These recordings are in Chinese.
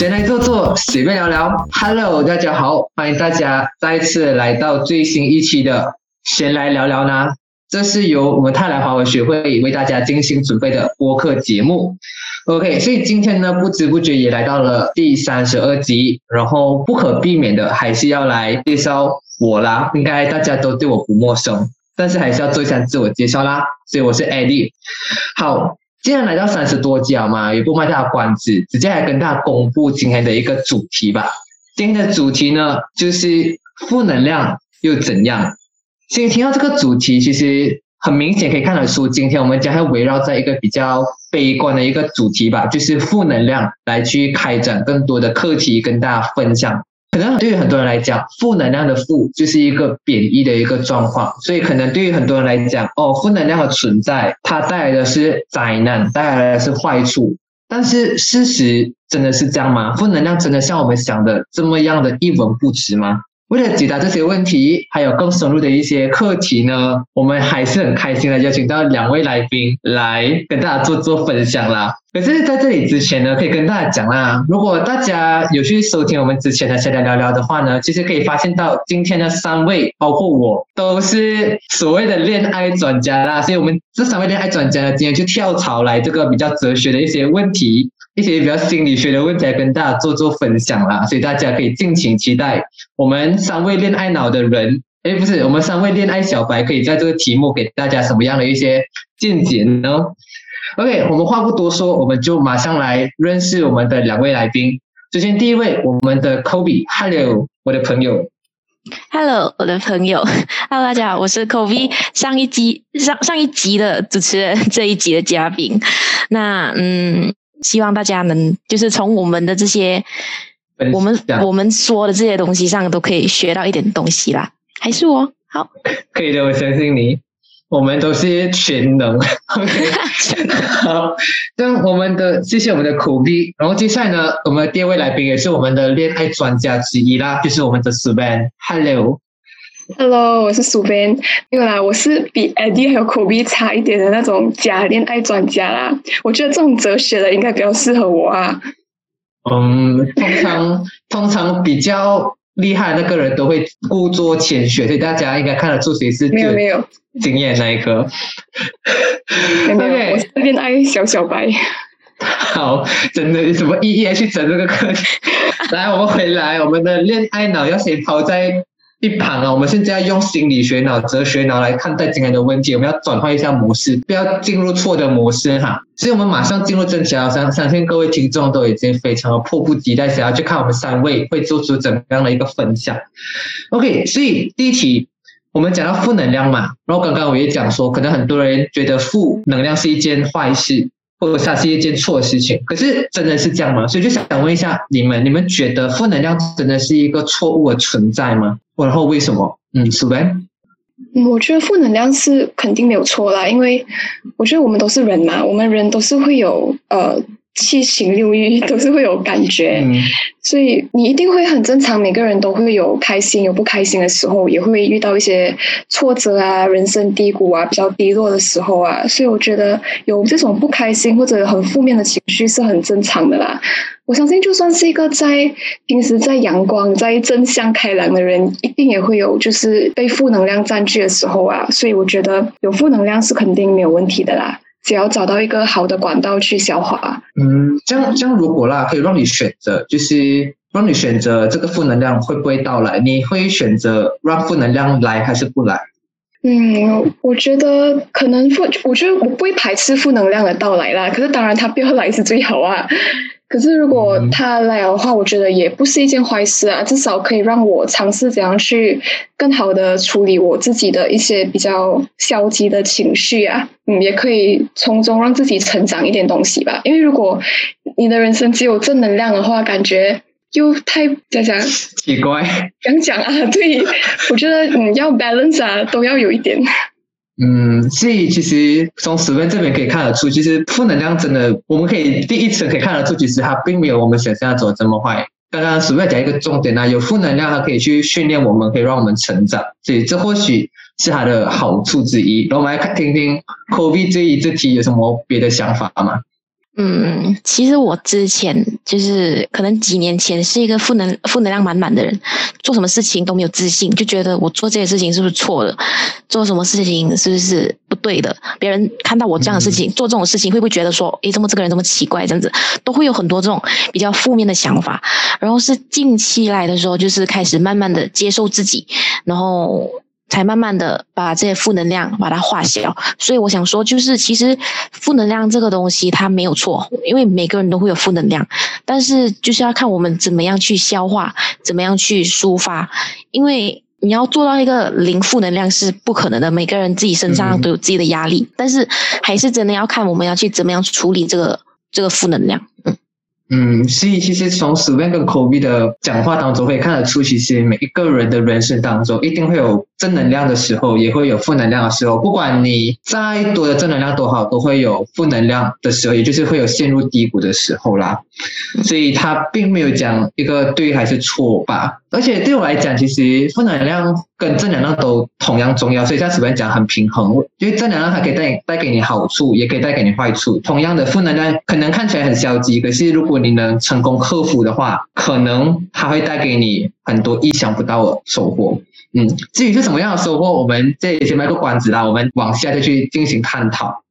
闲来坐坐，随便聊聊。Hello，大家好，欢迎大家再次来到最新一期的闲来聊聊呢。这是由我们泰来华文学会为大家精心准备的播客节目。OK，所以今天呢，不知不觉也来到了第三十二集，然后不可避免的还是要来介绍我啦。应该大家都对我不陌生，但是还是要做一下自我介绍啦。所以我是 Eddie。好。既然来到三十多集嘛，也不卖大家关子，直接来跟大家公布今天的一个主题吧。今天的主题呢，就是负能量又怎样？所以听到这个主题，其实很明显可以看得出，今天我们将会围绕在一个比较悲观的一个主题吧，就是负能量来去开展更多的课题跟大家分享。可能对于很多人来讲，负能量的负就是一个贬义的一个状况，所以可能对于很多人来讲，哦，负能量的存在，它带来的是灾难，带来的是坏处。但是事实真的是这样吗？负能量真的像我们想的这么样的一文不值吗？为了解答这些问题，还有更深入的一些课题呢，我们还是很开心的邀请到两位来宾来跟大家做做分享啦。可是在这里之前呢，可以跟大家讲啦，如果大家有去收听我们之前的闲聊聊聊的话呢，其实可以发现到今天的三位，包括我，都是所谓的恋爱专家啦。所以我们这三位恋爱专家呢，今天就跳槽来这个比较哲学的一些问题。一些比较心理学的问题来跟大家做做分享啦，所以大家可以敬请期待我们三位恋爱脑的人，哎，不是我们三位恋爱小白，可以在这个题目给大家什么样的一些见解呢？OK，我们话不多说，我们就马上来认识我们的两位来宾。首先第一位，我们的 Kobe，Hello，我的朋友，Hello，我的朋友，Hello，大家好，我是 Kobe，上一集上上一集的主持人，这一集的嘉宾。那嗯。希望大家能就是从我们的这些，我们我们说的这些东西上都可以学到一点东西啦。还是我好，可以的，我相信你。我们都是全能。好，那我们的谢谢我们的苦逼。然后接下来呢，我们的第二位来宾也是我们的恋爱专家之一啦，就是我们的 Sven。Hello。我是苏边。没有啦，我是比 Eddie 还有 Kobe 差一点的那种假恋爱专家啦。我觉得这种哲学的应该比较适合我啊。嗯，通常通常比较厉害的那个人都会故作谦虚，所以大家应该看得出谁是没有没有经验那一个。没有，我是恋爱小小白。好，真的有什么意义去整这个课题？来，我们回来，我们的恋爱脑要先抛在。一旁啊，我们现在要用心理学脑、哲学脑来看待今天的问题，我们要转换一下模式，不要进入错的模式哈。所以，我们马上进入正题啊！相相信各位听众都已经非常的迫不及待，想要去看我们三位会做出怎么样的一个分享。OK，所以第一题，我们讲到负能量嘛，然后刚刚我也讲说，可能很多人觉得负能量是一件坏事。或者它是一件错的事情，可是真的是这样吗？所以就想问一下你们，你们觉得负能量真的是一个错误的存在吗？然后为什么？嗯，苏文，我觉得负能量是肯定没有错啦，因为我觉得我们都是人嘛，我们人都是会有呃。七情六欲都是会有感觉，所以你一定会很正常。每个人都会有开心有不开心的时候，也会遇到一些挫折啊、人生低谷啊、比较低落的时候啊。所以我觉得有这种不开心或者很负面的情绪是很正常的啦。我相信，就算是一个在平时在阳光、在正向开朗的人，一定也会有就是被负能量占据的时候啊。所以我觉得有负能量是肯定没有问题的啦。只要找到一个好的管道去消化。嗯，这样这样如果啦，可以让你选择，就是让你选择这个负能量会不会到来？你会选择让负能量来还是不来？嗯，我觉得可能负，我觉得我不会排斥负能量的到来啦。可是当然，它不要来是最好啊。可是如果他来的话，我觉得也不是一件坏事啊，至少可以让我尝试怎样去更好的处理我自己的一些比较消极的情绪啊，嗯，也可以从中让自己成长一点东西吧。因为如果你的人生只有正能量的话，感觉又太讲讲奇怪，讲讲啊，对，我觉得嗯要 balance 啊，都要有一点。嗯，所以其实从十分这边可以看得出，其实负能量真的，我们可以第一次可以看得出，其实它并没有我们想象中这么坏。刚刚十分讲一个重点呢，有负能量它可以去训练我们，可以让我们成长，所以这或许是它的好处之一。然后我们来看听听 COVID 这一这题有什么别的想法吗？嗯，其实我之前就是可能几年前是一个负能负能量满满的人，做什么事情都没有自信，就觉得我做这些事情是不是错的，做什么事情是不是不对的？别人看到我这样的事情，做这种事情会不会觉得说，诶，怎么这个人这么奇怪？这样子都会有很多这种比较负面的想法。然后是近期来的时候，就是开始慢慢的接受自己，然后。才慢慢的把这些负能量把它化小，所以我想说，就是其实负能量这个东西它没有错，因为每个人都会有负能量，但是就是要看我们怎么样去消化，怎么样去抒发，因为你要做到一个零负能量是不可能的，每个人自己身上都有自己的压力，但是还是真的要看我们要去怎么样处理这个这个负能量，嗯。嗯，所以其实从 s v e n 跟 Kobe 的讲话当中可以看得出，其实每一个人的人生当中一定会有正能量的时候，也会有负能量的时候。不管你再多的正能量多好，都会有负能量的时候，也就是会有陷入低谷的时候啦。所以他并没有讲一个对还是错吧。而且对我来讲，其实负能量跟正能量都同样重要。所以像 s v e n 讲很平衡，因为正能量它可以带带给你好处，也可以带给你坏处。同样的负能量可能看起来很消极，可是如果你能成功克服的话，可能它会带给你很多意想不到的收获。嗯，至于是什么样的收获，我们这里先卖个关子啦，我们往下再去进行探讨。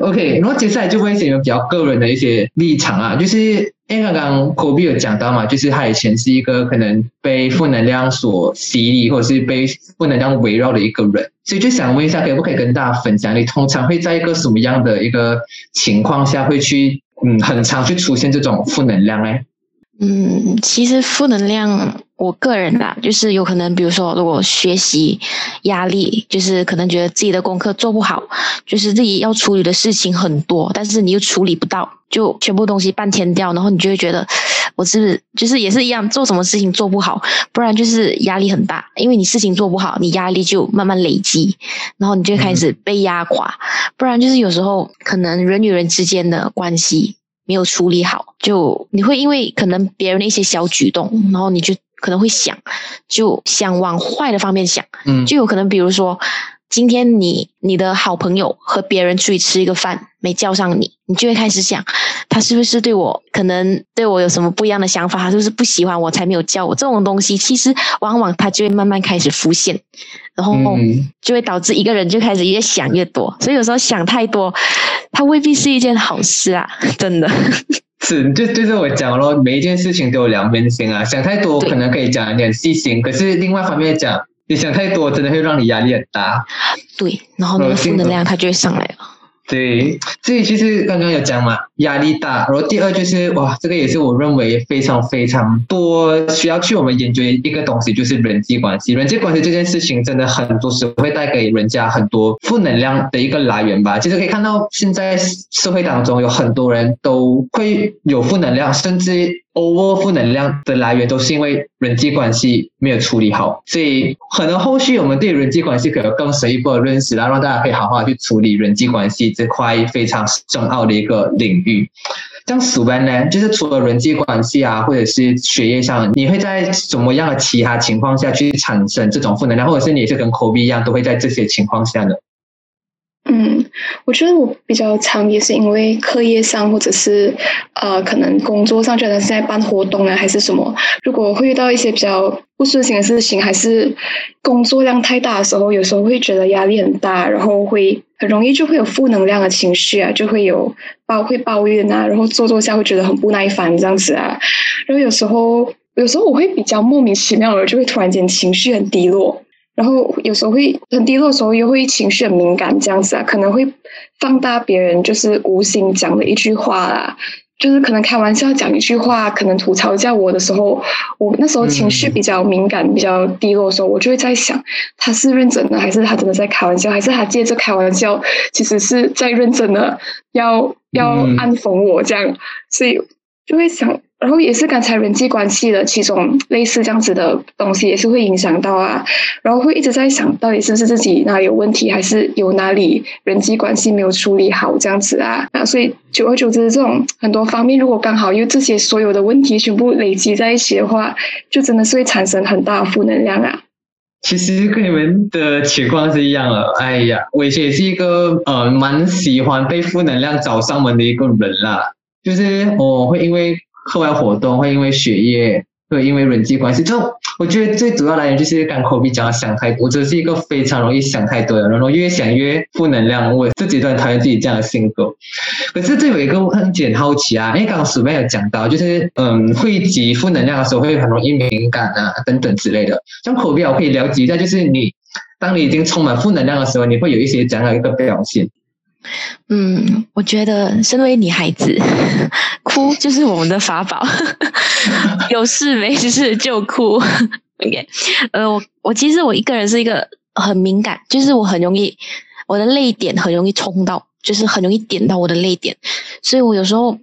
OK，然后接下来就会一有比较个人的一些立场啊，就是因为刚刚 Kobe 有讲到嘛，就是他以前是一个可能被负能量所洗礼，或者是被负能量围绕的一个人，所以就想问一下，可不可以跟大家分享，你通常会在一个什么样的一个情况下会去？嗯，很常去出现这种负能量呢。嗯，其实负能量，我个人啦，就是有可能，比如说，如果学习压力，就是可能觉得自己的功课做不好，就是自己要处理的事情很多，但是你又处理不到，就全部东西半天掉，然后你就会觉得，我是不是就是也是一样，做什么事情做不好，不然就是压力很大，因为你事情做不好，你压力就慢慢累积，然后你就开始被压垮，不然就是有时候可能人与人之间的关系。没有处理好，就你会因为可能别人的一些小举动，然后你就可能会想，就想往坏的方面想，嗯，就有可能比如说。今天你你的好朋友和别人出去吃一个饭，没叫上你，你就会开始想，他是不是对我可能对我有什么不一样的想法，他是不是不喜欢我才没有叫我？这种东西其实往往他就会慢慢开始浮现，然后就会导致一个人就开始越想越多。所以有时候想太多，他未必是一件好事啊！真的是，就就是我讲咯，每一件事情都有两面性啊。想太多可能可以讲一点细心，可是另外一方面讲。你想太多，真的会让你压力很大。对，然后那个负能量它就会上来了。对，所以其实刚刚有讲嘛，压力大。然后第二就是哇，这个也是我认为非常非常多需要去我们研究一个东西，就是人际关系。人际关系这件事情真的很多时候会带给人家很多负能量的一个来源吧。其实可以看到，现在社会当中有很多人都会有负能量，甚至。over 负能量的来源都是因为人际关系没有处理好，所以可能后续我们对人际关系可能更深一步的认识，然后让大家可以好好去处理人际关系这块非常常深奥的一个领域。像苏班呢，就是除了人际关系啊，或者是学业上，你会在什么样的其他情况下去产生这种负能量，或者是你也是跟 Kobe 一样，都会在这些情况下呢？嗯，我觉得我比较常也是因为课业上，或者是呃，可能工作上，觉得是在办活动啊，还是什么。如果会遇到一些比较不顺心的事情，还是工作量太大的时候，有时候会觉得压力很大，然后会很容易就会有负能量的情绪啊，就会有抱会抱怨啊，然后坐坐下会觉得很不耐烦这样子啊。然后有时候有时候我会比较莫名其妙的，就会突然间情绪很低落。然后有时候会很低落的时候，又会情绪很敏感，这样子啊，可能会放大别人就是无心讲的一句话啦，就是可能开玩笑讲一句话，可能吐槽一下我的时候，我那时候情绪比较敏感、比较低落的时候，我就会在想，他是认真的，还是他真的在开玩笑，还是他借着开玩笑，其实是在认真的要要暗讽我这样，所以就会想。然后也是刚才人际关系的其中类似这样子的东西，也是会影响到啊。然后会一直在想到底是不是自己哪里有问题，还是有哪里人际关系没有处理好这样子啊？啊，所以久而久之，这种很多方面，如果刚好有这些所有的问题全部累积在一起的话，就真的是会产生很大的负能量啊。其实跟你们的情况是一样的。哎呀，我以前也是一个呃蛮喜欢被负能量找上门的一个人啦。就是我会因为课外活动，会因为学业。会，因为人际关系，就我觉得最主要来源就是刚口鼻讲的想太多，这是一个非常容易想太多的，然后越想越负能量，我自己都很讨厌自己这样的性格。可是这有一个很点好奇啊，因为刚刚鼠妹有讲到，就是嗯，汇集负能量的时候会很容易敏感啊，等等之类的。像口鼻我可以了解一下，就是你当你已经充满负能量的时候，你会有一些怎样的一个表现？嗯，我觉得身为女孩子，哭就是我们的法宝，有事没事就哭。OK，呃，我我其实我一个人是一个很敏感，就是我很容易我的泪点很容易冲到，就是很容易点到我的泪点，所以我有时候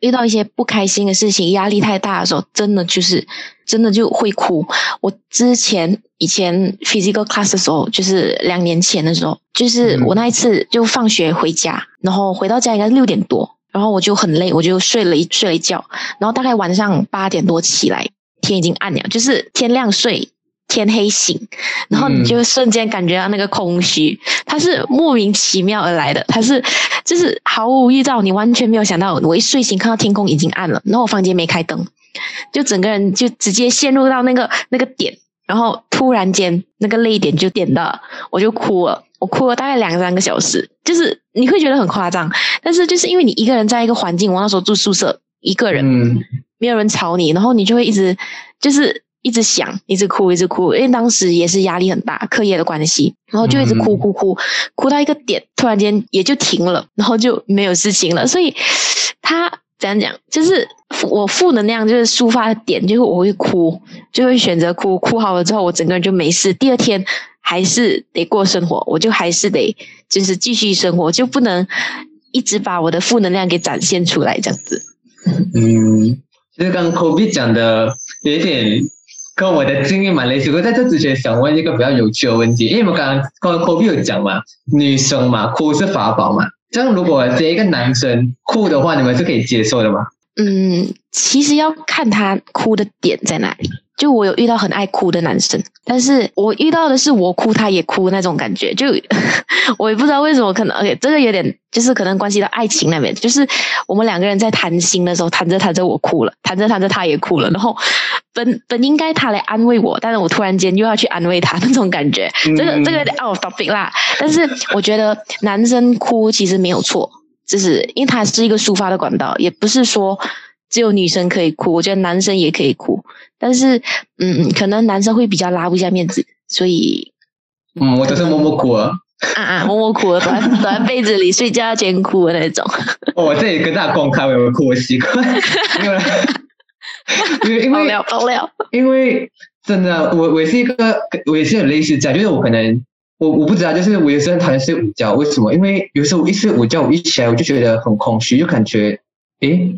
遇到一些不开心的事情，压力太大的时候，真的就是真的就会哭。我之前。以前 physical class 的时候，就是两年前的时候，就是我那一次就放学回家，然后回到家应该六点多，然后我就很累，我就睡了一睡了一觉，然后大概晚上八点多起来，天已经暗了，就是天亮睡，天黑醒，然后你就瞬间感觉到那个空虚，它是莫名其妙而来的，它是就是毫无预兆，你完全没有想到，我一睡醒看到天空已经暗了，然后我房间没开灯，就整个人就直接陷入到那个那个点。然后突然间那个泪点就点到，我就哭了。我哭了大概两三个小时，就是你会觉得很夸张，但是就是因为你一个人在一个环境，我那时候住宿舍，一个人，嗯没有人吵你，然后你就会一直就是一直想，一直哭，一直哭，因为当时也是压力很大，课业的关系，然后就一直哭哭哭，哭到一个点，突然间也就停了，然后就没有事情了。所以他。怎样讲？就是我负能量就是抒发的点，就是我会哭，就会选择哭。哭好了之后，我整个人就没事。第二天还是得过生活，我就还是得就是继续生活，就不能一直把我的负能量给展现出来这样子。嗯，其实刚 Kobe 讲的有一点跟我的经历蛮类似。我在这之前想问一个比较有趣的问题，因为我刚刚刚 Kobe 有讲嘛，女生嘛，哭是法宝嘛。这样，如果接一个男生哭的话，你们是可以接受的吗？嗯，其实要看他哭的点在哪里。就我有遇到很爱哭的男生，但是我遇到的是我哭他也哭那种感觉，就我也不知道为什么，可能 OK，这个有点就是可能关系到爱情那边，就是我们两个人在谈心的时候，谈着谈着我哭了，谈着谈着他也哭了，然后本本应该他来安慰我，但是我突然间又要去安慰他那种感觉，这个这个 out of topic 啦。但是我觉得男生哭其实没有错，就是因为他是一个抒发的管道，也不是说。只有女生可以哭，我觉得男生也可以哭，但是，嗯，可能男生会比较拉不下面子，所以，嗯，我都是默默哭啊，啊啊，默默哭，躲在躲在被子里睡觉前哭的那种。我这里跟大家公开我有哭的习惯，因为，因为爆料爆料，因为真的，我我是一个，我也是很类似这样，就是我可能，我我不知道，就是我有时候讨厌睡午觉，为什么？因为有时候我一睡午觉，我一起来我就觉得很空虚，就感觉，诶。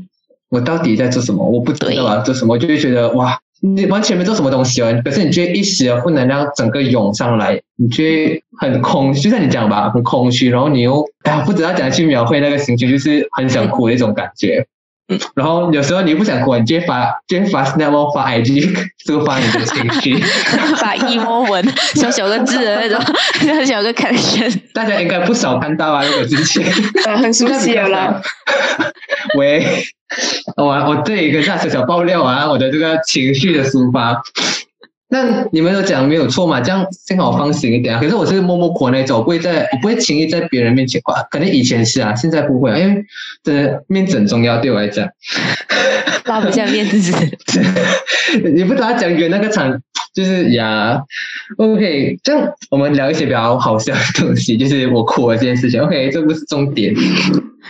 我到底在做什么？我不知道啊，做什么，就会觉得哇，你完全没做什么东西哦。可是你觉得一时的负能量整个涌上来，你觉得很空，就像你讲吧，很空虚，然后你又哎呀，不知道怎样去描绘那个心情，就是很想哭的一种感觉。嗯，然后有时候你不想哭，你就会发，直接发 snap 发 IG 抒 发你的情绪，发 emo 文，小小个字的那种，小小个 caption。大家应该不少看到啊，那个之前，很熟悉了啦。喂。我我这一个大小小爆料啊，我的这个情绪的抒发。那你们都讲没有错嘛？这样幸好放心一点啊。可是我是默默哭那种，不会在，不会轻易在别人面前哭。可能以前是啊，现在不会，因为真的面子很重要，对我来讲。拉不下面子。你不知道讲圆那个场，就是呀。OK，这样我们聊一些比较好笑的东西，就是我哭了这件事情。OK，这不是重点。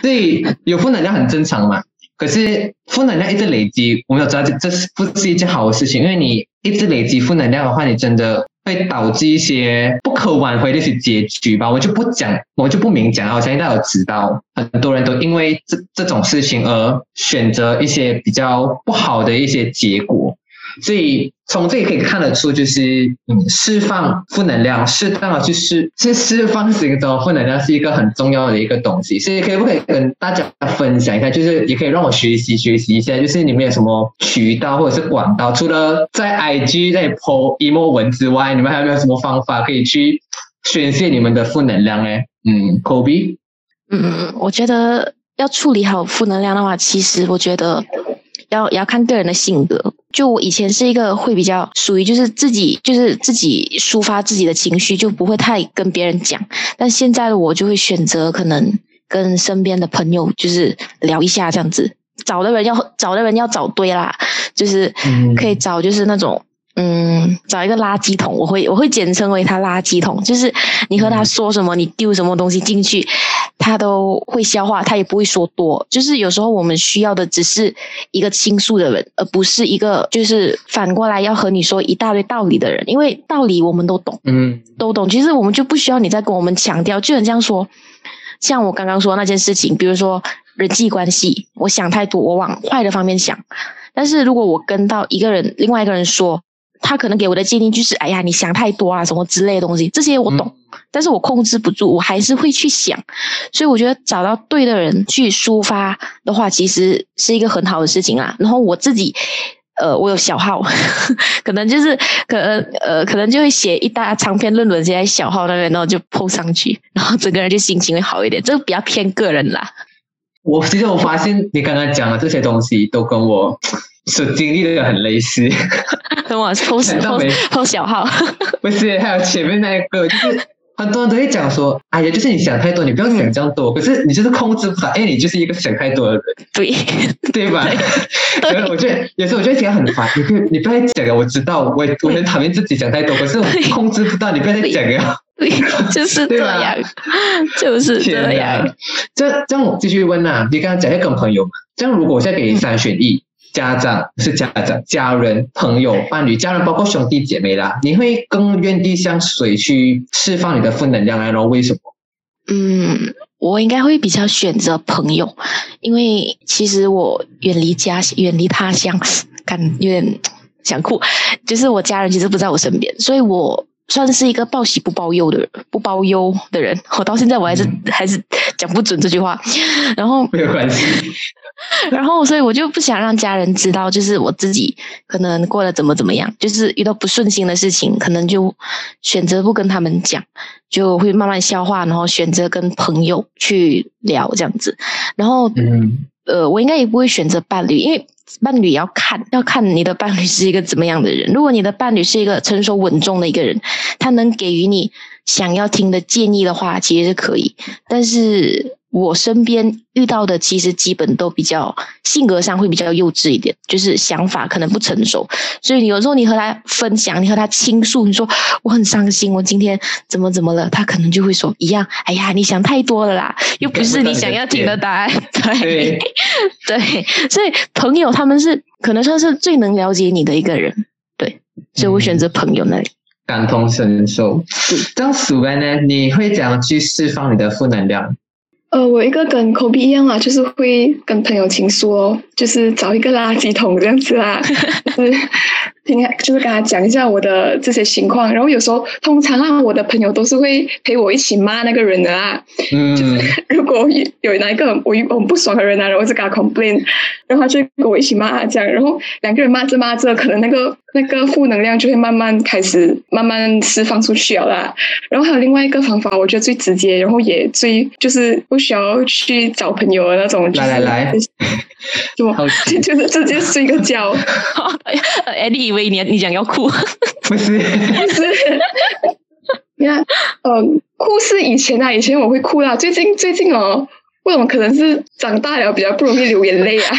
所以有负能量很正常嘛。可是负能量一直累积，我们要知道这这是不是一件好的事情？因为你一直累积负能量的话，你真的会导致一些不可挽回的一些结局吧。我就不讲，我就不明讲了。我相信大家都知道，很多人都因为这这种事情而选择一些比较不好的一些结果。所以从这里可以看得出，就是嗯，释放负能量，适当的去释，去释放行中负能量是一个很重要的一个东西。所以可以不可以跟大家分享一下？就是也可以让我学习学习一下，就是你们有什么渠道或者是管道，除了在 IG 在 po emo 文之外，你们还有没有什么方法可以去宣泄你们的负能量呢？嗯，Kobe，嗯，我觉得。要处理好负能量的话，其实我觉得要要看个人的性格。就我以前是一个会比较属于就是自己就是自己抒发自己的情绪，就不会太跟别人讲。但现在的我就会选择可能跟身边的朋友就是聊一下这样子。找的人要找的人要找对啦，就是可以找就是那种。嗯，找一个垃圾桶，我会我会简称为他垃圾桶，就是你和他说什么，你丢什么东西进去，他都会消化，他也不会说多。就是有时候我们需要的只是一个倾诉的人，而不是一个就是反过来要和你说一大堆道理的人，因为道理我们都懂，嗯，都懂。其实我们就不需要你再跟我们强调，就很像说，像我刚刚说那件事情，比如说人际关系，我想太多，我往坏的方面想。但是如果我跟到一个人，另外一个人说。他可能给我的建议就是：哎呀，你想太多啊，什么之类的东西，这些我懂，但是我控制不住，我还是会去想。所以我觉得找到对的人去抒发的话，其实是一个很好的事情啊。然后我自己，呃，我有小号，可能就是可能呃，可能就会写一大长篇论文，写在小号那边，然后就 po 上去，然后整个人就心情会好一点。这个比较偏个人啦。我其实我发现你刚刚讲的这些东西都跟我。所经历的很类似，等我偷偷偷小号，不是，还有前面那一个，就是很多人都会讲说，哎呀，就是你想太多，你不要想这样多，可是你就是控制不了，哎，你就是一个想太多的人，对，对吧？对，我觉得有时候我觉得讲很烦，你你不要讲了，我知道，我我很讨厌自己想太多，可是我控制不到，你不要再讲了，对，就是这样，就是这样。这这样我继续问呐，你刚刚讲要跟朋友嘛？这样如果我现在给你三选一。家长是家长，家人、朋友、伴侣，家人包括兄弟姐妹啦。你会更愿意向谁去释放你的负能量来？然后为什么？嗯，我应该会比较选择朋友，因为其实我远离家远离他乡，感有点想哭。就是我家人其实不在我身边，所以我算是一个报喜不报忧的人，不报忧的人。我到现在我还是还是讲不准这句话。然后没有关系。然后，所以我就不想让家人知道，就是我自己可能过得怎么怎么样，就是遇到不顺心的事情，可能就选择不跟他们讲，就会慢慢消化，然后选择跟朋友去聊这样子。然后，嗯，呃，我应该也不会选择伴侣，因为伴侣要看，要看你的伴侣是一个怎么样的人。如果你的伴侣是一个成熟稳重的一个人，他能给予你想要听的建议的话，其实是可以。但是。我身边遇到的其实基本都比较性格上会比较幼稚一点，就是想法可能不成熟，所以有时候你和他分享，你和他倾诉，你说我很伤心，我今天怎么怎么了，他可能就会说一样，哎呀，你想太多了啦，又不是你想要听的答案，对。对，所以朋友他们是可能算是最能了解你的一个人，对，所以我选择朋友那里，感同身受。这样数完呢，你会怎样去释放你的负能量？呃，我一个跟 Kobe 一样啊，就是会跟朋友倾诉哦，就是找一个垃圾桶这样子啊，就是听，就是跟他讲一下我的这些情况。然后有时候，通常啊，我的朋友都是会陪我一起骂那个人的啊。嗯。就是如果有哪一个我我很不爽的人啊，然后就跟他 complain，然后他就跟我一起骂他这样，然后两个人骂着骂着，可能那个那个负能量就会慢慢开始慢慢释放出去了啦。然后还有另外一个方法，我觉得最直接，然后也最就是不需要去找朋友的那种。来来来，就 就是直接睡个觉。哎，你以为你你想要哭？不 是不是，你看，嗯，哭是以前啊，以前我会哭啦。最近最近哦，为什么可能是长大了比较不容易流眼泪啊？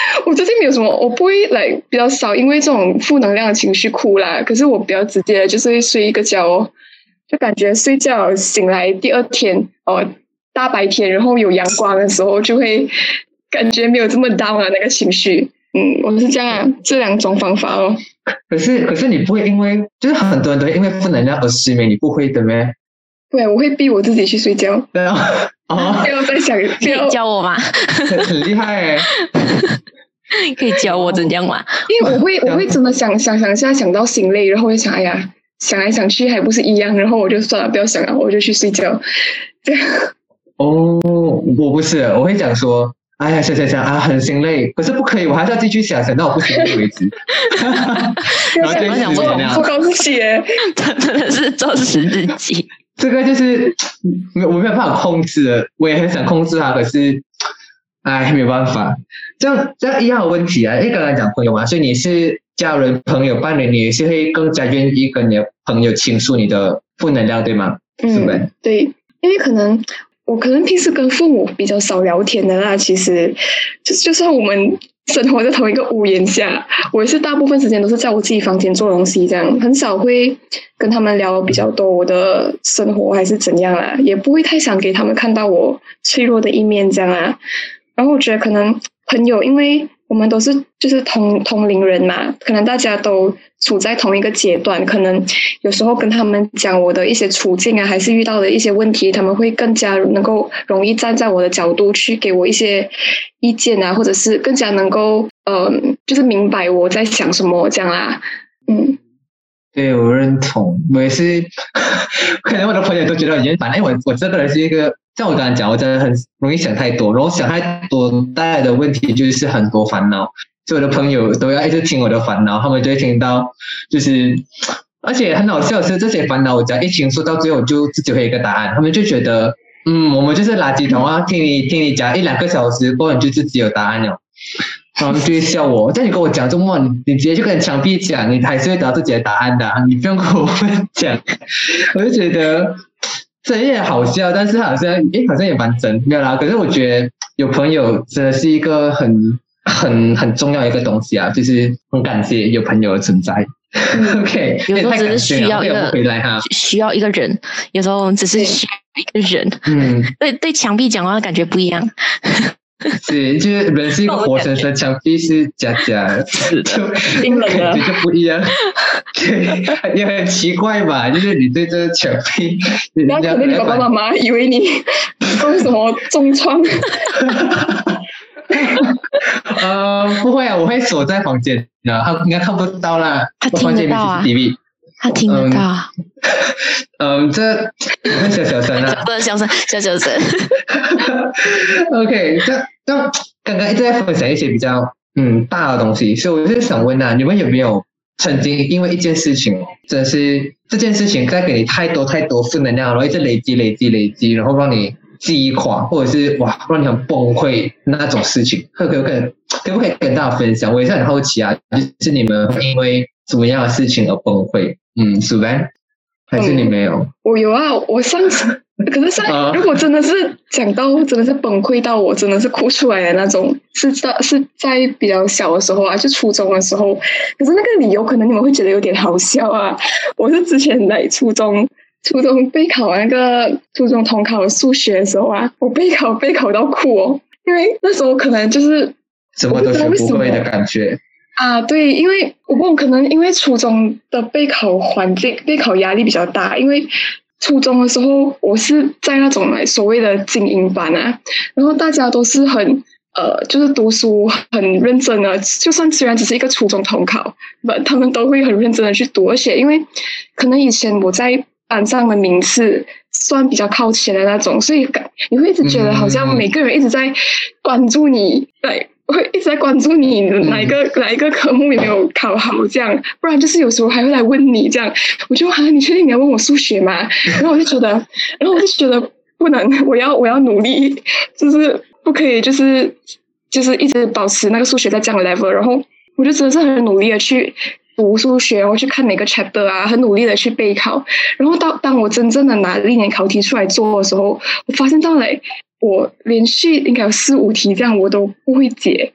我最近没有什么，我不会来比较少，因为这种负能量的情绪哭啦。可是我比较直接，就是睡一个觉哦，就感觉睡觉醒来第二天哦，大白天，然后有阳光的时候，就会感觉没有这么 down 啊那个情绪。嗯，我是这样，这两种方法哦。可是，可是你不会因为，就是很多人都因为负能量而失眠，你不会的咩？对，我会逼我自己去睡觉。对啊，哦，不要再想，可以教我吗？很厉害哎，可以教我怎样玩？因为我会，我会真的想想想下想到心累，然后我就想，哎呀，想来想去还不是一样，然后我就算了，不要想了，我就去睡觉。这样。哦，我不是，我会讲说。哎呀，想想想啊，很心累，可是不可以，我还是要继续想，想到我不行为止。然后就想不不高兴，真的是做实日记。这个就是我没有办法控制的，我也很想控制它，可是，哎，没有办法。这样这样一样的问题啊，因为刚才讲朋友嘛，所以你是家人、朋友、伴侣，你也是会更加愿意跟你的朋友倾诉你的负能量，对吗？嗯，对，因为可能我可能平时跟父母比较少聊天的啦，其实就就算我们。生活在同一个屋檐下，我也是大部分时间都是在我自己房间做东西，这样很少会跟他们聊比较多我的生活还是怎样啦，也不会太想给他们看到我脆弱的一面这样啊。然后我觉得可能朋友，因为。我们都是就是同同龄人嘛，可能大家都处在同一个阶段，可能有时候跟他们讲我的一些处境啊，还是遇到的一些问题，他们会更加能够容易站在我的角度去给我一些意见啊，或者是更加能够嗯，就是明白我在想什么这样啦，嗯，对我认同，我也是，可能我的朋友都觉得很厌烦，哎，我我这个人是一个。像我刚才讲，我真的很容易想太多，然后想太多带来的问题就是很多烦恼。所以我的朋友都要一直听我的烦恼，他们就会听到，就是，而且很好笑的是，这些烦恼我只要一倾诉到最后，就自己会有一个答案。他们就觉得，嗯，我们就是垃圾桶啊，听你听你讲一两个小时，过后你就自己有答案了。他们就会笑我，但你跟我讲这么，你直接就跟墙壁讲，你还是会得到自己的答案的，你不用跟我讲。我就觉得。这也好笑，但是好像诶，好像也蛮真，没有啦。可是我觉得有朋友真的是一个很很很重要一个东西啊，就是很感谢有朋友的存在。OK，有时候只是需要一个回来哈，需要一个人，有时候只是需要一个人。嗯，对 对，墙壁讲话感觉不一样。是，就是人是一个活生生，墙壁是假假的，就感觉就不一样。对，也很奇怪吧？就是你对这个墙壁，那可能你爸爸妈妈以为你中什么重创。呃，不会啊，我会锁在房间，他应该看不到啦。他听得到啊。他听得到。嗯，这小小声啊，不能小声，小小声。OK，这这刚刚一直在分享一些比较嗯大的东西，所以我就想问啊，你们有没有曾经因为一件事情，真是这件事情带给你太多太多负能量，然后一直累积累积累积，然后让你击垮，或者是哇让你很崩溃那种事情，可可可可不可以跟大家分享？我也是很好奇啊，就是你们因为什么样的事情而崩溃？嗯，是呗。还是你没有？我有啊，我上次可是上如果真的是讲到真的是崩溃到我真的是哭出来的那种，是在是在比较小的时候啊，就初中的时候。可是那个理由可能你们会觉得有点好笑啊。我是之前来初中初中备考那个初中统考数学的时候啊，我备考备考到哭哦，因为那时候可能就是什么都学不会的感觉。啊，对，因为我不可能因为初中的备考环境、备考压力比较大，因为初中的时候我是在那种所谓的精英班啊，然后大家都是很呃，就是读书很认真的，就算虽然只是一个初中统考，不，他们都会很认真的去读，而且因为可能以前我在班上的名次算比较靠前的那种，所以感你会一直觉得好像每个人一直在关注你，对。会一直在关注你哪一个哪一个科目有没有考好，这样，不然就是有时候还会来问你这样。我就啊，你确定你要问我数学吗？然后我就觉得，然后我就觉得不能，我要我要努力，就是不可以，就是就是一直保持那个数学在这样的 level。然后我就真的是很努力的去读数学，然后去看每个 chapter 啊，很努力的去备考。然后到当我真正的拿历年考题出来做的时候，我发现到嘞。我连续应该有四五题这样我都不会解，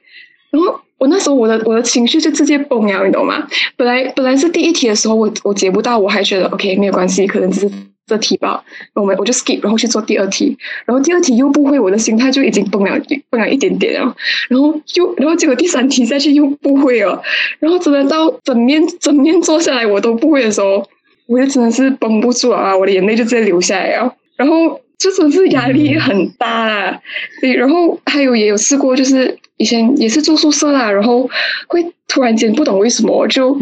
然后我那时候我的我的情绪就直接崩了，你懂吗？本来本来是第一题的时候我我解不到，我还觉得 OK 没有关系，可能只是这题吧，我们我就 skip，然后去做第二题，然后第二题又不会，我的心态就已经崩了崩了一点点了，然后又然后结果第三题再去又不会了，然后真的到整面整面做下来我都不会的时候，我就真的是绷不住啊，我的眼泪就直接流下来了，然后。就真是压力很大。啦，对，然后还有也有试过，就是以前也是住宿舍啦，然后会突然间不懂为什么就，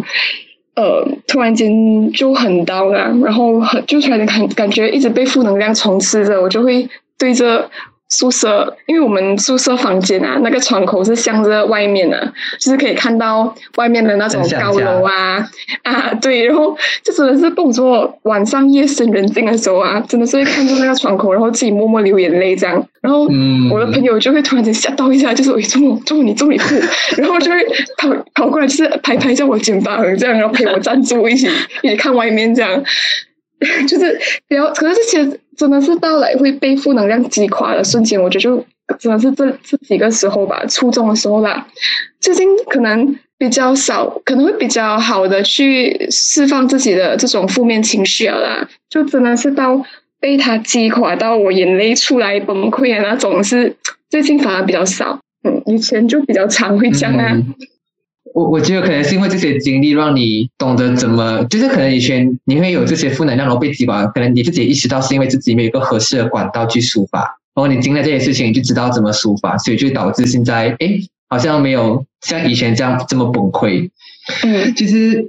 呃，突然间就很 down 啊，然后很就突然间感感觉一直被负能量充斥着，我就会对着宿舍，因为我们宿舍房间啊，那个窗口是向着外面的，就是可以看到外面的那种高楼啊啊，对，然后就真的是动作晚上夜深人静的时候啊，真的是会看着那个窗口，然后自己默默流眼泪这样。然后我的朋友就会突然间吓到一下，就是我中午中午你中午哭，然后就会跑跑过来，就是拍拍在我肩膀这样，然后陪我站住，一起一起看外面这样，就是比较，可是这些真的是到来会被负能量击垮的瞬间，我觉得就真的是这这几个时候吧，初中的时候啦，最近可能比较少，可能会比较好的去释放自己的这种负面情绪了啦，就真的是到。被他击垮到我眼泪出来崩溃的那种是最近反而比较少，嗯，以前就比较常会这样啊。我我觉得可能是因为这些经历让你懂得怎么，就是可能以前你会有这些负能量然后被击垮，可能你自己意识到是因为自己没有一个合适的管道去抒发，然后你经历这些事情你就知道怎么抒发，所以就导致现在哎好像没有像以前这样这么崩溃。嗯，其实。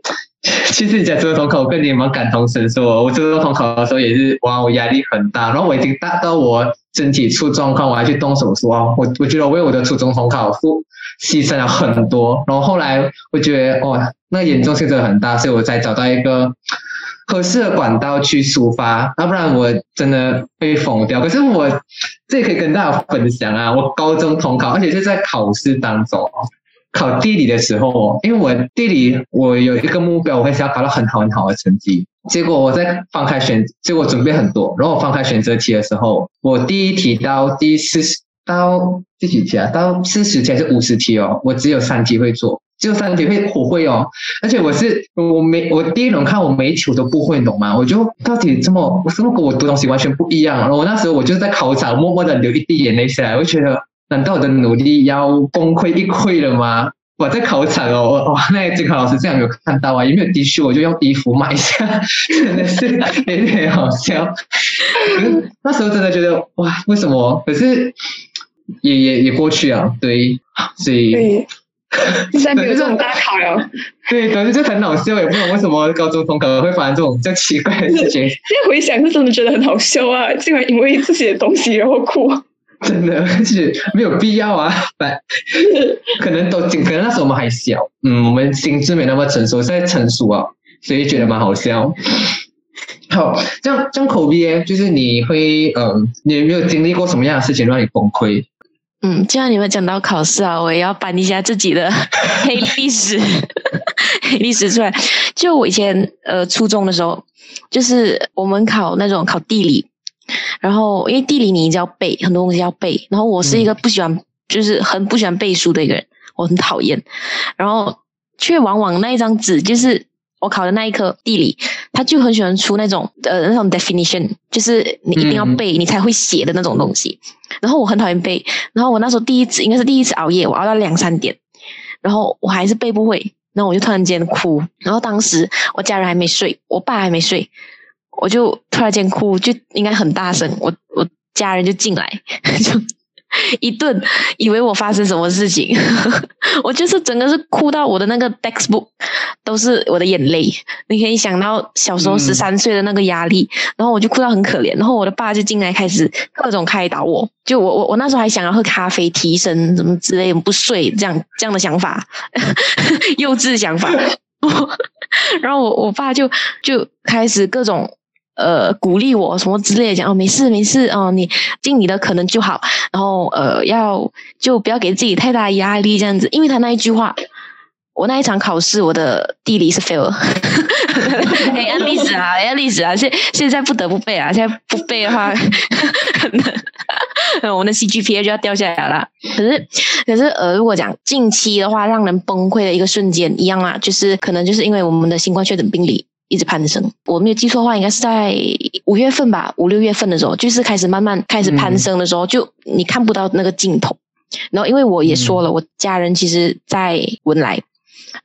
其实你讲初中考，我跟你蛮感同身受。我这个统考的时候也是，哇，我压力很大。然后我已经大到我身体出状况，我还去动手术啊。我我觉得我为我的初中统考付牺牲了很多。然后后来我觉得，哦，那严重性真的很大，所以我才找到一个合适的管道去抒发。要不然我真的被疯掉。可是我这可以跟大家分享啊，我高中统考，而且是在考试当中。考地理的时候，因为我地理我有一个目标，我会想要考到很好很好的成绩。结果我在放开选，结果准备很多，然后我放开选择题的时候，我第一题到第四十到第几题啊？到四十题还是五十题哦？我只有三题会做，只有三题会我会哦。而且我是我没我第一轮看我每一题都不会懂嘛，我就到底这么我怎么跟我读东西完全不一样？然后我那时候我就在考场默默的流一滴眼泪下来，我觉得。难道我的努力要功亏一篑了吗？我在考场哦，哇，那个监考老师这样有看到啊？有没有滴血？我就用衣服买一下，真的是有点好笑。那时候真的觉得哇，为什么？可是也也也过去啊，对，所以对，现在没有这种大考了。对，可是就很好笑，也不懂为什么高中中考会发生这种这样奇怪的事情。现在回想是真的觉得很好笑啊，竟然因为自己的东西然后哭。真的是没有必要啊！反 可能都可能那时候我们还小，嗯，我们心智没那么成熟，现在成熟啊，所以觉得蛮好笑。好，这样这样口碑，就是你会嗯，你有没有经历过什么样的事情让你崩溃？嗯，既然你们讲到考试啊，我也要搬一下自己的 黑历史，黑历史出来。就我以前呃初中的时候，就是我们考那种考地理。然后，因为地理你一定要背很多东西要背，然后我是一个不喜欢，就是很不喜欢背书的一个人，我很讨厌。然后却往往那一张纸，就是我考的那一科地理，他就很喜欢出那种呃那种 definition，就是你一定要背你才会写的那种东西。然后我很讨厌背，然后我那时候第一次应该是第一次熬夜，我熬到两三点，然后我还是背不会，然后我就突然间哭，然后当时我家人还没睡，我爸还没睡。我就突然间哭，就应该很大声，我我家人就进来，就一顿，以为我发生什么事情，我就是整个是哭到我的那个 textbook 都是我的眼泪，你可以想到小时候十三岁的那个压力，然后我就哭到很可怜，然后我的爸就进来开始各种开导我，就我我我那时候还想要喝咖啡提神什么之类，不睡这样这样的想法，幼稚想法，然后我我爸就就开始各种。呃，鼓励我什么之类的，讲哦，没事没事哦，你尽你的可能就好。然后呃，要就不要给自己太大压力，这样子。因为他那一句话，我那一场考试，我的地理是 fail，哎，按历史啊，按历史啊，现现在不得不背啊，现在不背的话，我们的 CGPA 就要掉下来了。可是可是呃，如果讲近期的话，让人崩溃的一个瞬间，一样啊，就是可能就是因为我们的新冠确诊病例。一直攀升，我没有记错的话，应该是在五月份吧，五六月份的时候，就是开始慢慢开始攀升的时候，就你看不到那个尽头。然后，因为我也说了，我家人其实在文莱，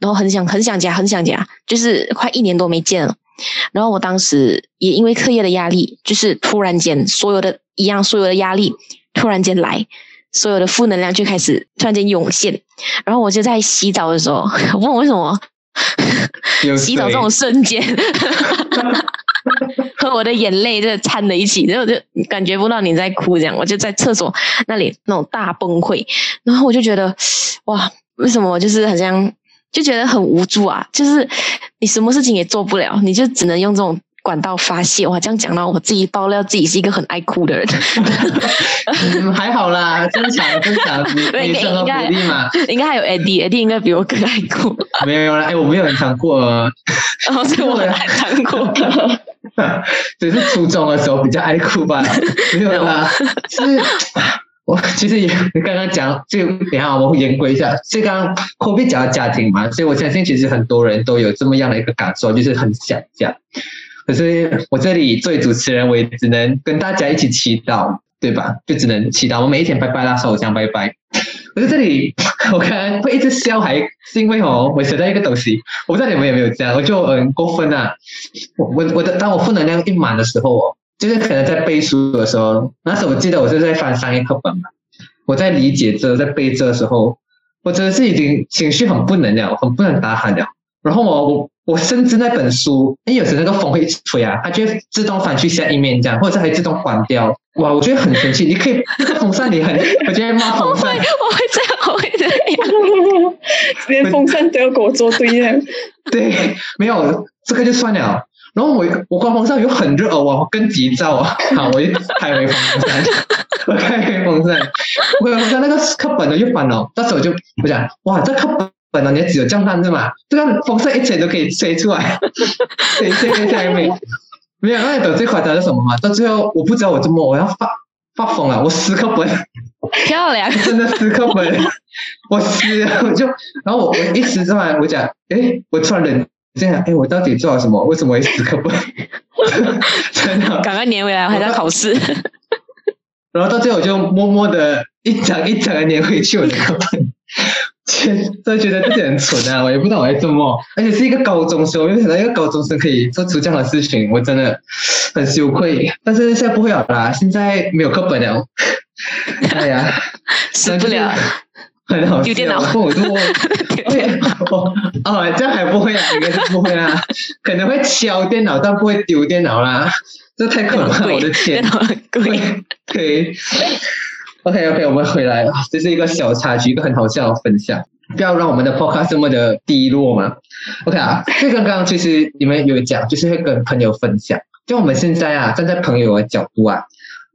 然后很想很想家，很想家，就是快一年多没见了。然后我当时也因为课业的压力，就是突然间所有的一样，所有的压力突然间来，所有的负能量就开始突然间涌现。然后我就在洗澡的时候，我问我为什么。洗澡这种瞬间，和我的眼泪就掺在一起，然后就感觉不到你在哭，这样我就在厕所那里那种大崩溃，然后我就觉得哇，为什么我就是好像就觉得很无助啊？就是你什么事情也做不了，你就只能用这种。管道发泄哇！这样讲到我自己爆料自己是一个很爱哭的人，还好啦，正常正常，女生和鼓励嘛。应该还有 Eddie，Eddie 应该比我更爱哭。没有啦，哎，我没有很常哭哦，是我很常哭，只是初中的时候比较爱哭吧。没有啦，是。我其实也你刚刚讲，就等下我们言归一下，是刚刚 Kobe 讲的家庭嘛，所以我相信其实很多人都有这么样的一个感受，就是很想家。可是我这里作为主持人，我也只能跟大家一起祈祷，对吧？就只能祈祷。我每一天拜拜啦，烧香拜拜。可是这里我刚刚会一直笑，还是因为哦，我学到一个东西，我不知道你们有没有这样，我就很过分啊。我我我的当我负能量一满的时候哦，就是可能在背书的时候，那时候我记得我是在翻商业课本嘛，我在理解这，在背这的时候，我真的是已经情绪很不能了，很不能打喊了。然后我我。我甚至那本书，因为有时那个风会吹啊，它就会自动翻去下一面这样，或者还自动关掉。哇，我觉得很神奇。你可以风扇，你很，我觉得骂风扇，我会这样，我会这样，连风扇都要跟我作对样。对，没有这个就算了。然后我我关风扇又很热哦，我更急躁啊。好，我就开回风扇，我开回风扇，我风扇那个课本呢又翻了，到时候就我讲，哇，这课本。本来你只有降档是嘛？这个风扇一吹都可以吹出来，吹吹吹下面。没有，那你懂最夸张是什么吗？到最后我不知道我怎么我要发发疯了，我撕课本，漂亮，真的撕课本，我撕，我就然后我我一撕之后，我讲，哎，我突然冷静下，哎，我到底做了什么？为什么会撕课本？真的，赶快粘回来，还在考试。然后到最后我就默默的一张一张的粘回去我的课本。真觉得自己很蠢啊！我也不知道我在做梦，而且是一个高中生，我没想到一个高中生可以做出这样的事情，我真的很羞愧。但是现在不会了啦，现在没有课本了。哎呀，死不了，很好丢电脑，我都哦哦，这样还不会啊？应该是不会啊，可能会敲电脑，但不会丢电脑啦。这太可怕了，我的天，贵，对。OK OK，我们回来了，这是一个小插曲，一个很好笑的分享。不要让我们的 Podcast 这么的低落嘛。OK 啊，刚刚其实你们有讲，就是会跟朋友分享。就我们现在啊，站在朋友的角度啊，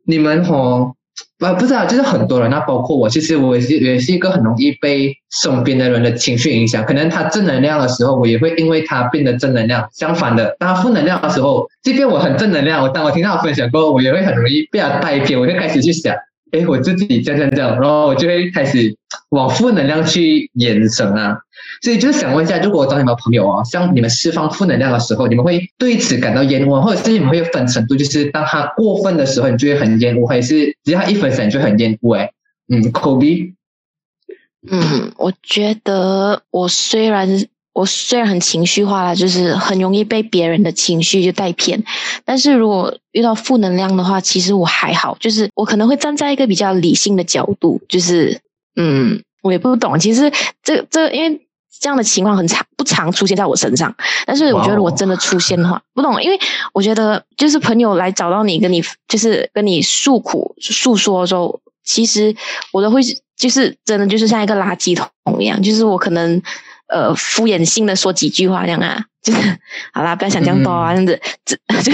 你们哦，啊不知道，就是很多人，那包括我，其实我也是也是一个很容易被身边的人的情绪影响。可能他正能量的时候，我也会因为他变得正能量；相反的，当他负能量的时候，即便我很正能量，我当我听到分享过后，我也会很容易被他带偏，我就开始去想。哎，我自己这样这样，然后我就会开始往负能量去延伸啊。所以就是想问一下，如果找你们朋友啊，像你们释放负能量的时候，你们会对此感到厌恶，或者是你们会有分程度，就是当他过分的时候，你就会很厌恶，还是只要他一分享就很厌恶？哎，嗯，Kobe，嗯，我觉得我虽然。我虽然很情绪化啦，就是很容易被别人的情绪就带偏，但是如果遇到负能量的话，其实我还好，就是我可能会站在一个比较理性的角度，就是嗯，我也不懂，其实这这因为这样的情况很常不常出现在我身上，但是我觉得如果真的出现的话，不懂，因为我觉得就是朋友来找到你，跟你就是跟你诉苦诉说的时候，其实我都会就是真的就是像一个垃圾桶一样，就是我可能。呃，敷衍性的说几句话这样啊，就是好啦，不要想这样多啊，这样子，这就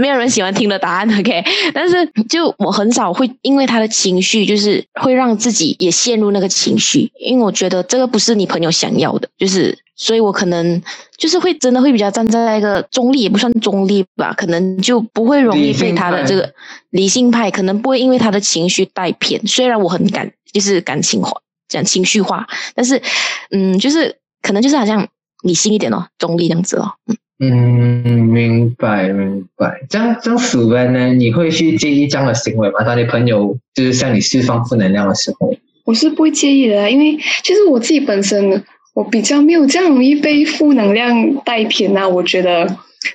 没有人喜欢听的答案，OK？但是就我很少会因为他的情绪，就是会让自己也陷入那个情绪，因为我觉得这个不是你朋友想要的，就是所以我可能就是会真的会比较站在一个中立，也不算中立吧，可能就不会容易被他的这个理性派，可能不会因为他的情绪带偏。虽然我很感，就是感情化。讲情绪化，但是，嗯，就是可能就是好像理性一点哦，中立这样子哦，嗯，明白明白。这样这样死人呢？你会去介意这样的行为吗？当你朋友就是向你释放负能量的时候，我是不会介意的，因为其实我自己本身我比较没有这样容易被负能量带偏啊。我觉得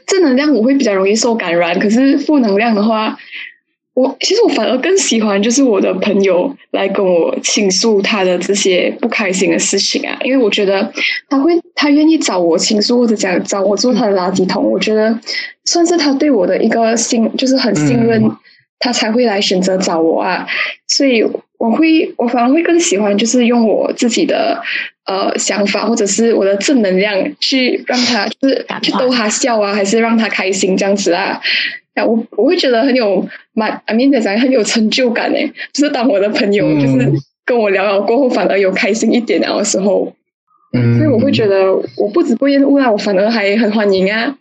正能量我会比较容易受感染，可是负能量的话。我其实我反而更喜欢，就是我的朋友来跟我倾诉他的这些不开心的事情啊，因为我觉得他会，他愿意找我倾诉或者讲找我做他的垃圾桶，我觉得算是他对我的一个信，就是很信任，他才会来选择找我啊。所以我会，我反而会更喜欢，就是用我自己的呃想法或者是我的正能量去让他，就是去逗他笑啊，还是让他开心这样子啊。我我会觉得很有蛮阿明的讲很有成就感诶，就是当我的朋友就是跟我聊聊过后，反而有开心一点的时候，嗯，所以我会觉得我不止不厌恶啊，我反而还很欢迎啊，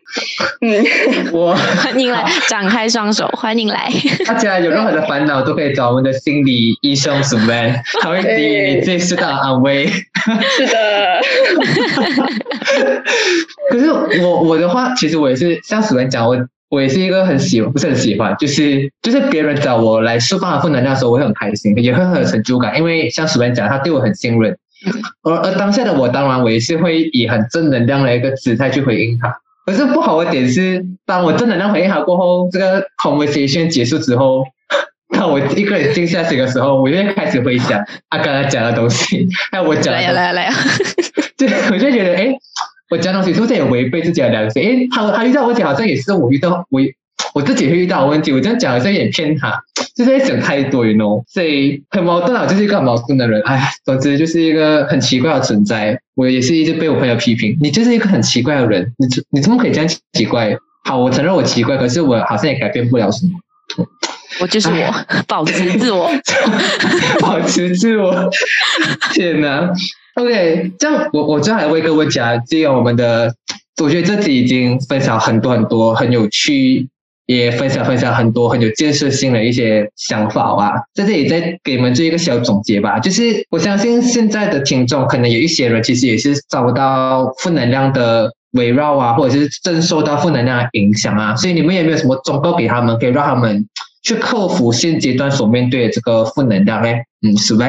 嗯，我 欢迎来，展开双手，欢迎来。大家有任何的烦恼都可以找我们的心理医生苏曼，他会给予你最适当的安慰。是的，可是我我的话，其实我也是像苏曼讲我。我也是一个很喜不是很喜欢，就是就是别人找我来释放负能量的时候，我会很开心，也会很有成就感。因为像主任讲，他对我很信任，而而当下的我，当然我也是会以很正能量的一个姿态去回应他。可是不好的点是，当我正能量回应他过后，这个 conversation 结束之后，当我一个人静下心的时候，我就开始回想他刚才讲的东西，还有我讲的，来来来，对，我就觉得哎。我讲东西是不是也违背自己的良心？诶，他他遇到问题好像也是我遇到我我自己会遇到问题，我这样讲好像有点骗他，就是在想太多喏，所以很矛盾啊，就是一个很矛盾的人。哎，总之就是一个很奇怪的存在。我也是一直被我朋友批评，你就是一个很奇怪的人，你你怎么可以这样奇怪？好，我承认我奇怪，可是我好像也改变不了什么。我就是我，保持自我，保持自我。天哪！OK，这样我我最后还问一个问题啊，既然我们的，我觉得这集已经分享很多很多很有趣，也分享分享很多很有建设性的一些想法啊，在这里再给你们做一个小总结吧。就是我相信现在的听众可能有一些人其实也是遭到负能量的围绕啊，或者是正受到负能量的影响啊，所以你们有没有什么忠告给他们，可以让他们去克服现阶段所面对的这个负能量呢？嗯，是吧？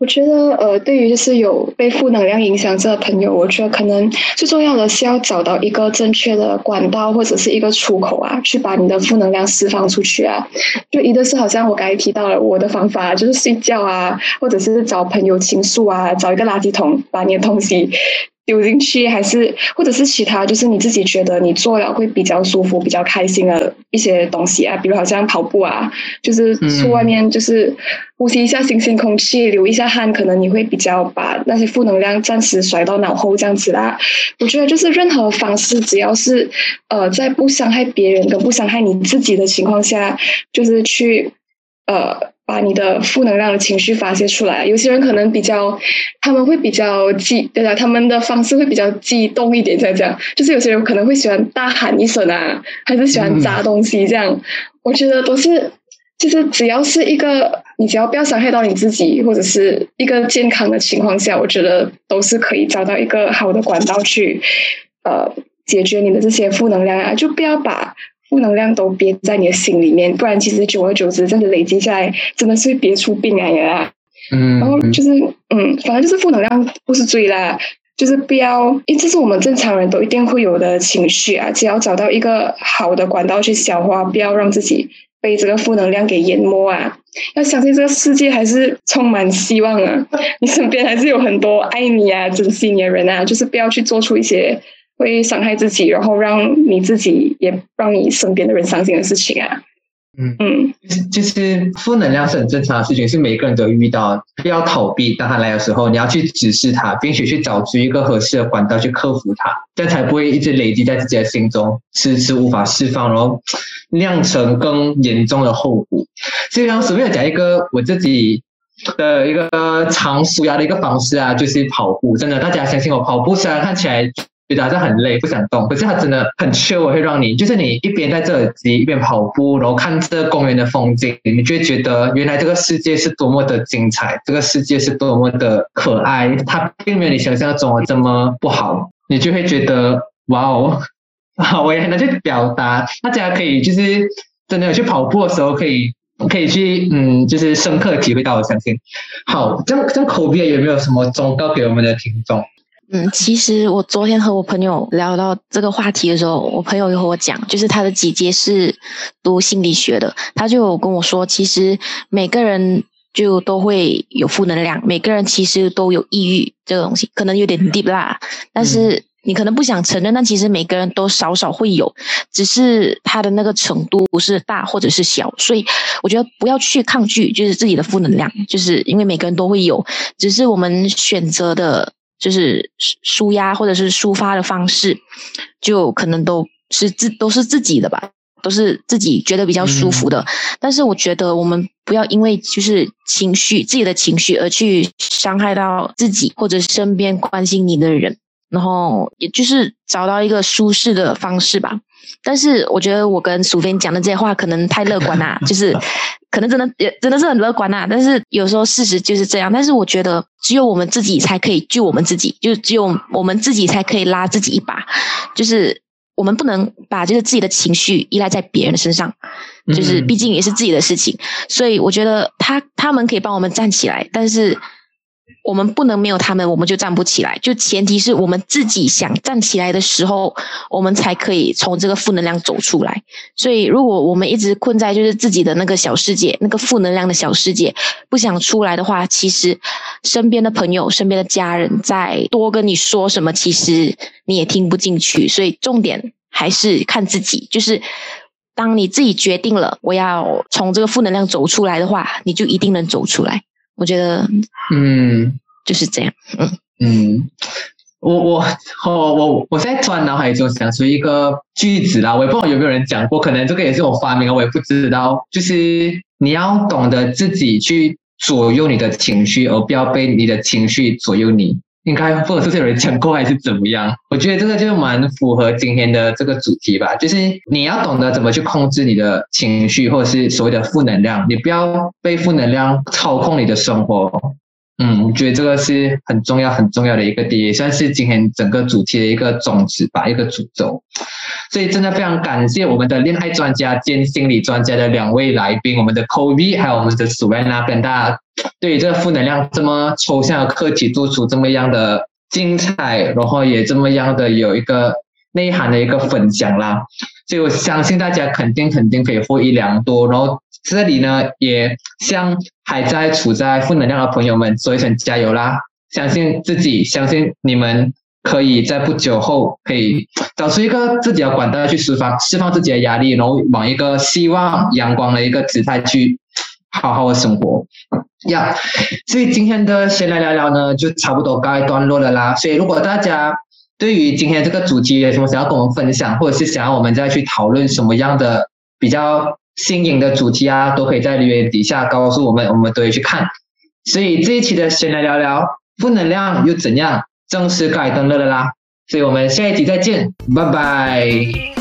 我觉得，呃，对于就是有被负能量影响着的朋友，我觉得可能最重要的是要找到一个正确的管道或者是一个出口啊，去把你的负能量释放出去啊。就一个是好像我刚才提到了我的方法，就是睡觉啊，或者是找朋友倾诉啊，找一个垃圾桶把你的东西。丢进去，还是或者是其他，就是你自己觉得你做了会比较舒服、比较开心的一些东西啊，比如好像跑步啊，就是出外面就是呼吸一下新鲜空气，流一下汗，可能你会比较把那些负能量暂时甩到脑后这样子啦。我觉得就是任何方式，只要是呃在不伤害别人跟不伤害你自己的情况下，就是去呃。把你的负能量的情绪发泄出来。有些人可能比较，他们会比较激，对啊，他们的方式会比较激动一点，这样。就是有些人可能会喜欢大喊一声啊，还是喜欢砸东西这样。我觉得都是，就是只要是一个，你只要不要伤害到你自己，或者是一个健康的情况下，我觉得都是可以找到一个好的管道去，呃，解决你的这些负能量啊，就不要把。负能量都憋在你的心里面，不然其实久而久之，这样子累积下来，真的是会憋出病来呀。嗯，然后就是，嗯，反正就是负能量不是罪啦，就是不要，因为这是我们正常人都一定会有的情绪啊。只要找到一个好的管道去消化，不要让自己被这个负能量给淹没啊。要相信这个世界还是充满希望啊，你身边还是有很多爱你啊、珍惜你的人啊，就是不要去做出一些。会伤害自己，然后让你自己也让你身边的人伤心的事情啊。嗯嗯，就是负能量是很正常的事情，是每个人都遇到。不要逃避，当他来的时候，你要去直视他，并且去找出一个合适的管道去克服它，这样才不会一直累积在自己的心中，迟迟无法释放，然后酿成更严重的后果。所以，刚随便讲一个我自己的一个常舒压的一个方式啊，就是跑步。真的，大家相信我，跑步虽然看起来。觉得好像很累，不想动，可是它真的很 chill，会让你就是你一边戴着耳机一边跑步，然后看这公园的风景，你就会觉得原来这个世界是多么的精彩，这个世界是多么的可爱，它并没有你想象中的这么不好，你就会觉得哇哦，我也很难去表达，大家可以就是真的有去跑步的时候可以可以去嗯，就是深刻体会到，我相信。好，这样这样口碑有没有什么忠告给我们的听众？嗯，其实我昨天和我朋友聊到这个话题的时候，我朋友又和我讲，就是他的姐姐是读心理学的，他就跟我说，其实每个人就都会有负能量，每个人其实都有抑郁这个东西，可能有点 deep 啦，但是你可能不想承认，但其实每个人都少少会有，只是他的那个程度不是大或者是小，所以我觉得不要去抗拒，就是自己的负能量，就是因为每个人都会有，只是我们选择的。就是舒压或者是抒发的方式，就可能都是自都是自己的吧，都是自己觉得比较舒服的。但是我觉得我们不要因为就是情绪自己的情绪而去伤害到自己或者身边关心你的人，然后也就是找到一个舒适的方式吧。但是我觉得我跟苏菲讲的这些话可能太乐观啦，就是。可能真的也真的是很乐观呐，但是有时候事实就是这样。但是我觉得只有我们自己才可以救我们自己，就只有我们自己才可以拉自己一把。就是我们不能把就是自己的情绪依赖在别人的身上，就是毕竟也是自己的事情。所以我觉得他他们可以帮我们站起来，但是。我们不能没有他们，我们就站不起来。就前提是我们自己想站起来的时候，我们才可以从这个负能量走出来。所以，如果我们一直困在就是自己的那个小世界，那个负能量的小世界，不想出来的话，其实身边的朋友、身边的家人再多跟你说什么，其实你也听不进去。所以，重点还是看自己。就是当你自己决定了我要从这个负能量走出来的话，你就一定能走出来。我觉得，嗯，就是这样，嗯。嗯，我我我我我在突然脑海中想出一个句子啦，我也不知道有没有人讲过，可能这个也是我发明的，我也不知道，就是你要懂得自己去左右你的情绪，而不要被你的情绪左右你。应该或者是有人讲过还是怎么样？我觉得这个就蛮符合今天的这个主题吧，就是你要懂得怎么去控制你的情绪，或者是所谓的负能量，你不要被负能量操控你的生活。嗯，我觉得这个是很重要、很重要的一个点，也算是今天整个主题的一个宗旨吧，一个主轴。所以真的非常感谢我们的恋爱专家兼心理专家的两位来宾，我们的 Kobe 还有我们的 s u a n a 跟大家对于这个负能量这么抽象的课题做出这么样的精彩，然后也这么样的有一个内涵的一个分享啦。所以我相信大家肯定肯定可以获益良多，然后。这里呢，也向还在处在负能量的朋友们说一声加油啦！相信自己，相信你们可以在不久后可以找出一个自己的管道去释放释放自己的压力，然后往一个希望阳光的一个姿态去好好的生活呀。所以今天的先来聊聊呢，就差不多告一段落了啦。所以如果大家对于今天这个主题有什么想要跟我们分享，或者是想要我们再去讨论什么样的比较。新颖的主题啊，都可以在留言底下告诉我们，我们都会去看。所以这一期的先来聊聊负能量又怎样，正式改灯了啦！所以我们下一集再见，拜拜。